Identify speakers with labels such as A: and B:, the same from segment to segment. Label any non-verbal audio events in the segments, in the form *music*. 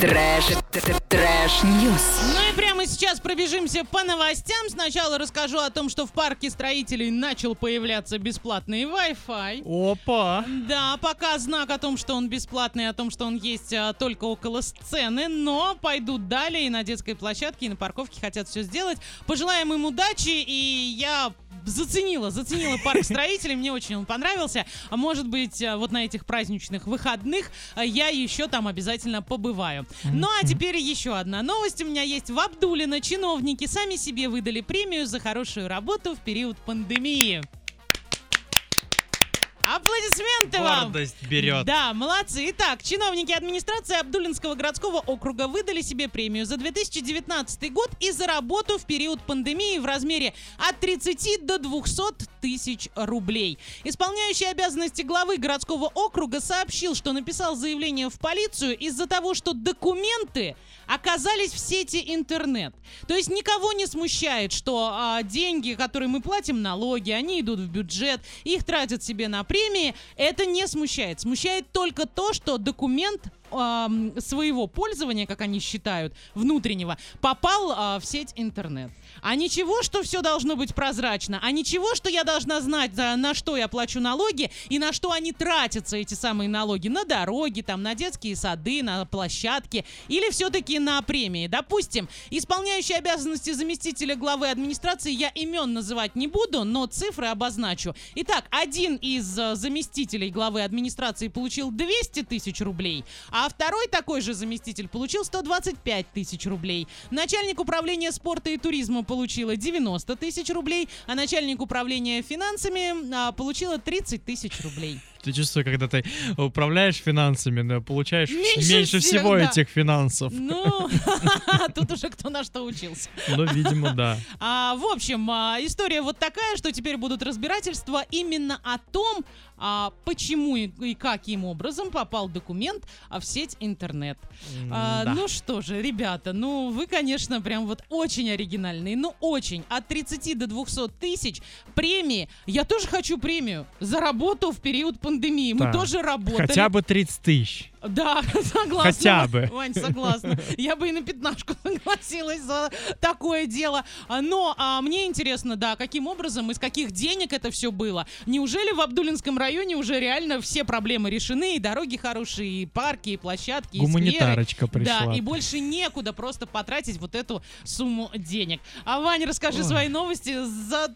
A: Trash, trash news.
B: Ну и прямо сейчас пробежимся по новостям. Сначала расскажу о том, что в парке строителей начал появляться бесплатный Wi-Fi.
C: Опа!
B: Да, пока знак о том, что он бесплатный, о том, что он есть а, только около сцены, но пойдут далее и на детской площадке, и на парковке хотят все сделать. Пожелаем им удачи, и я заценила, заценила парк *laughs* строителей, мне очень он понравился. А может быть, а, вот на этих праздничных выходных а, я еще там обязательно побываю. Ну а теперь еще одна новость у меня есть. В Абдулино чиновники сами себе выдали премию за хорошую работу в период пандемии. Аплодисменты вам!
C: Гордость берет.
B: Да, молодцы. Итак, чиновники администрации Абдулинского городского округа выдали себе премию за 2019 год и за работу в период пандемии в размере от 30 до 200 тысяч рублей. Исполняющий обязанности главы городского округа сообщил, что написал заявление в полицию из-за того, что документы оказались в сети интернет. То есть никого не смущает, что а, деньги, которые мы платим налоги, они идут в бюджет, их тратят себе на премии. Это не смущает. Смущает только то, что документ своего пользования, как они считают, внутреннего, попал а, в сеть интернет. А ничего, что все должно быть прозрачно, а ничего, что я должна знать, за- на что я плачу налоги и на что они тратятся, эти самые налоги, на дороги, там, на детские сады, на площадки, или все-таки на премии. Допустим, исполняющий обязанности заместителя главы администрации я имен называть не буду, но цифры обозначу. Итак, один из э, заместителей главы администрации получил 200 тысяч рублей, а второй такой же заместитель получил 125 тысяч рублей. Начальник управления спорта и туризма получила 90 тысяч рублей, а начальник управления финансами а, получила 30 тысяч рублей.
C: Ты чувствуешь, когда ты управляешь финансами, но получаешь
B: Меньше
C: меньше, всего
B: да.
C: этих финансов.
B: Ну, *laughs* тут уже кто на что учился.
C: Ну, видимо, да.
B: А, в общем, а, история вот такая, что теперь будут разбирательства именно о том, а, почему и, и каким образом попал документ а, в сеть интернет. А,
C: М-да.
B: Ну что же, ребята, ну вы, конечно, прям вот очень оригинальные, ну очень. От 30 до 200 тысяч премии. Я тоже хочу премию за работу в период пандемии. Мы
C: Да.
B: тоже работали.
C: Хотя бы 30 тысяч.
B: Да, *laughs* согласна.
C: Хотя бы.
B: Вань, согласна. Я бы и на пятнашку *laughs* согласилась за такое дело. А, Но а, мне интересно, да, каким образом, из каких денег это все было. Неужели в Абдулинском районе уже реально все проблемы решены, и дороги хорошие, и парки, и площадки, и скверы?
C: Гуманитарочка пришла.
B: Да, и больше некуда просто потратить вот эту сумму денег. А, Ваня, расскажи
C: Ой.
B: свои новости. За...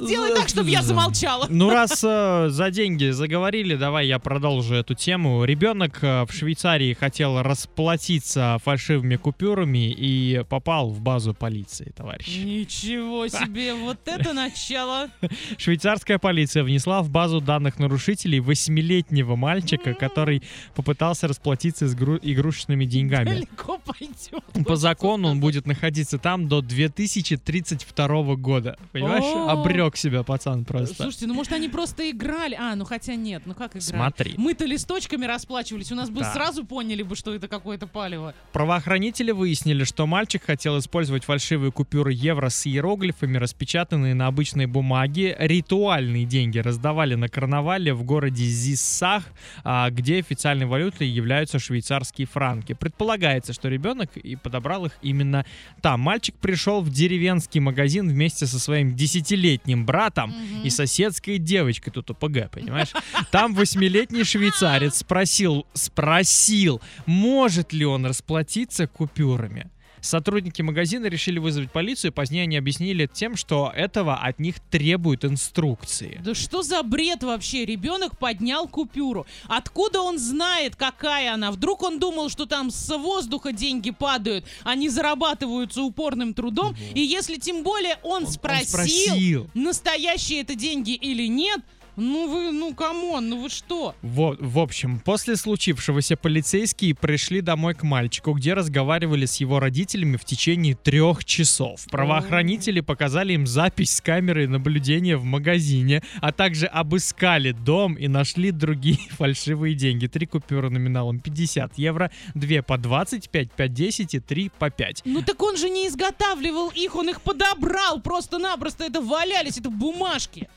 B: Сделай так, чтобы я
C: за-
B: замолчала.
C: Ну, раз э, за деньги заговорили, давай я продолжу эту тему. Ребенок э, в Швейцарии хотел расплатиться фальшивыми купюрами и попал в базу полиции, товарищ.
B: Ничего *laughs* себе, вот это начало.
C: Швейцарская полиция внесла в базу данных нарушителей восьмилетнего мальчика, который попытался расплатиться с гру- игрушечными деньгами.
B: Далеко пойдет.
C: По закону он будет находиться там до 2032 года. Понимаешь? Обрек себя пацан просто.
B: Слушайте, ну может они просто играли. А, ну хотя нет, ну как играли?
C: Смотри.
B: Мы-то листочками расплачивались, у нас бы
C: Да.
B: сразу поняли бы, что это какое-то палево.
C: Правоохранители выяснили, что мальчик хотел использовать фальшивые купюры евро с иероглифами, распечатанные на обычной бумаге. Ритуальные деньги раздавали на карнавале в городе Зиссах, а, где официальной валютой являются швейцарские франки. Предполагается, что ребенок и подобрал их именно там. Мальчик пришел в деревенский магазин вместе со своим десятилетним братом
B: Мгм.
C: и соседской девочкой, тут ОПГ, понимаешь? Там восьмилетний швейцарец спросил, спросил, может ли он расплатиться купюрами. Сотрудники магазина решили вызвать полицию, позднее они объяснили тем, что этого от них требуют инструкции.
B: Да что за бред вообще? Ребенок поднял купюру. Откуда он знает, какая она? Вдруг он думал, что там с воздуха деньги падают, они зарабатываются упорным трудом. И если тем более он,
C: Он- он
B: спросил,
C: спросил.
B: настоящие это деньги или нет, ну вы, ну come on, ну вы что?
C: Во- в общем, после случившегося полицейские пришли домой к мальчику, где разговаривали с его родителями в течение трех часов. Правоохранители показали им запись с камеры наблюдения в магазине, а также обыскали дом и нашли другие *laughs* фальшивые деньги. Три купюры номиналом 50 евро, две по 20, 5 по 10 и три по 5.
B: Ну так он же не изготавливал их, он их подобрал просто-напросто. Это валялись, это бумажки.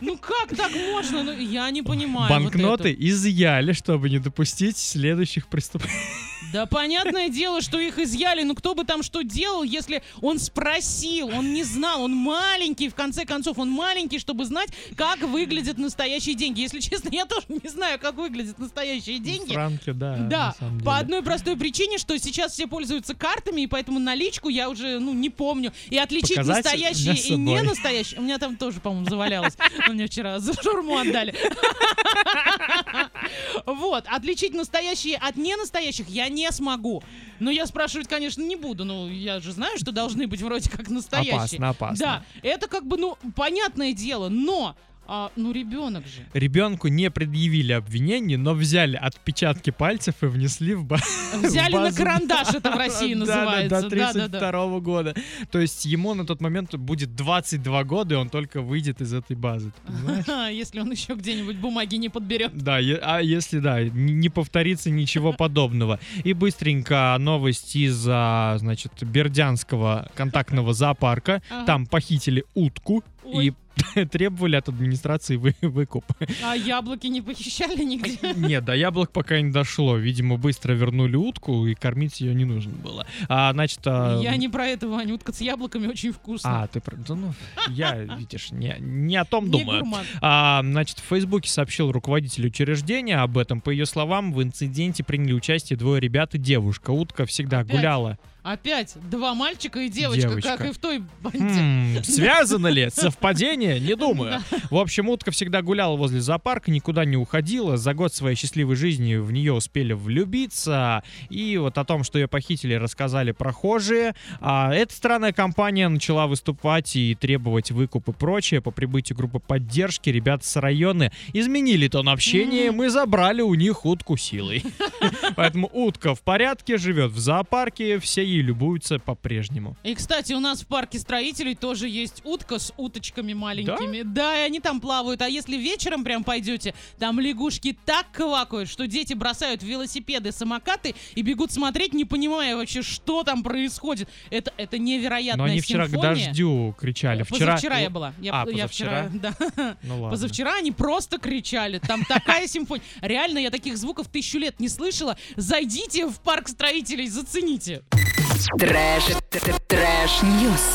B: Ну как так можно? Ну, я не понимаю. вот
C: Банкноты
B: это.
C: изъяли, чтобы не допустить следующих преступлений. *laughs*
B: Да понятное дело, что их изъяли, но кто бы там что делал, если он спросил, он не знал, он маленький, в конце концов, он маленький, чтобы знать, как выглядят настоящие деньги. Если честно, я тоже не знаю, как выглядят настоящие деньги.
C: Франки, да.
B: Да, по одной простой причине, что сейчас все пользуются картами, и поэтому наличку я уже, ну, не помню. И отличить
C: Показать
B: настоящие и не настоящие. У меня там тоже, по-моему, завалялось. Мне вчера *laughs* за шурму отдали. Вот, отличить настоящие от ненастоящих я не смогу. Но я спрашивать, конечно, не буду. Ну, я же знаю, что должны быть вроде как настоящие.
C: Опасно, опасно.
B: Да, это как бы, ну, понятное дело, но, а, ну, ребенок же.
C: Ребенку не предъявили обвинений, но взяли отпечатки пальцев и внесли в ба-
B: Взяли на
C: базу
B: карандаш, это в России *laughs* называется.
C: До
B: Да, да, да.
C: 32 года. То есть ему на тот момент будет 22 года, и он только выйдет из этой базы. *laughs*
B: Если он еще где-нибудь бумаги не подберет.
C: Да, а если да, не повторится ничего *laughs* подобного. И быстренько новость из, а, значит, Бердянского контактного зоопарка. Там похитили утку и *laughs* требовали от администрации вы- выкуп.
B: А яблоки не похищали нигде. *laughs*
C: Нет, до яблок пока не дошло. Видимо, быстро вернули утку, и кормить ее не нужно было. А, значит... а,
B: Я не про это, Ваня. Утка с яблоками очень вкусно.
C: А, ты... про- да ну, я, видишь, не, не о том думаю. А, значит, в Фейсбуке сообщил руководитель учреждения об этом. По ее словам, в инциденте приняли участие двое ребят и девушка. Утка всегда
B: Опять?
C: гуляла.
B: Опять два мальчика и девочка,
C: Девочка.
B: как и в той банде.
C: Хм, *laughs* связано ли? Совпадение? Не думаю. В общем, утка всегда гуляла возле зоопарка, никуда не уходила. За год своей счастливой жизни в нее успели влюбиться. И вот о том, что ее похитили, рассказали прохожие. А эта странная компания начала выступать и требовать выкуп и прочее. По прибытию группы поддержки ребята с района изменили тон общения. Мы забрали у них утку силой. *laughs* Поэтому утка в порядке, живет в зоопарке, все ей любуются по-прежнему.
B: И, кстати, у нас в парке строителей тоже есть утка с уточками маленькими. Да? и они там плавают. А если вечером прям пойдете, там лягушки так квакают, что дети бросают велосипеды, самокаты и бегут смотреть, не понимая вообще, что там происходит. Это, это невероятная
C: Но они вчера к дождю кричали. Вчера...
B: Позавчера я была. Я,
C: А,
B: я
C: позавчера?
B: вчера, да.
C: Ну ладно.
B: Позавчера они просто кричали. Там такая симфония. Реально, я таких звуков тысячу лет не слышала. Зайдите в парк строителей, зацените.
A: Трэш, трэш, ньюс.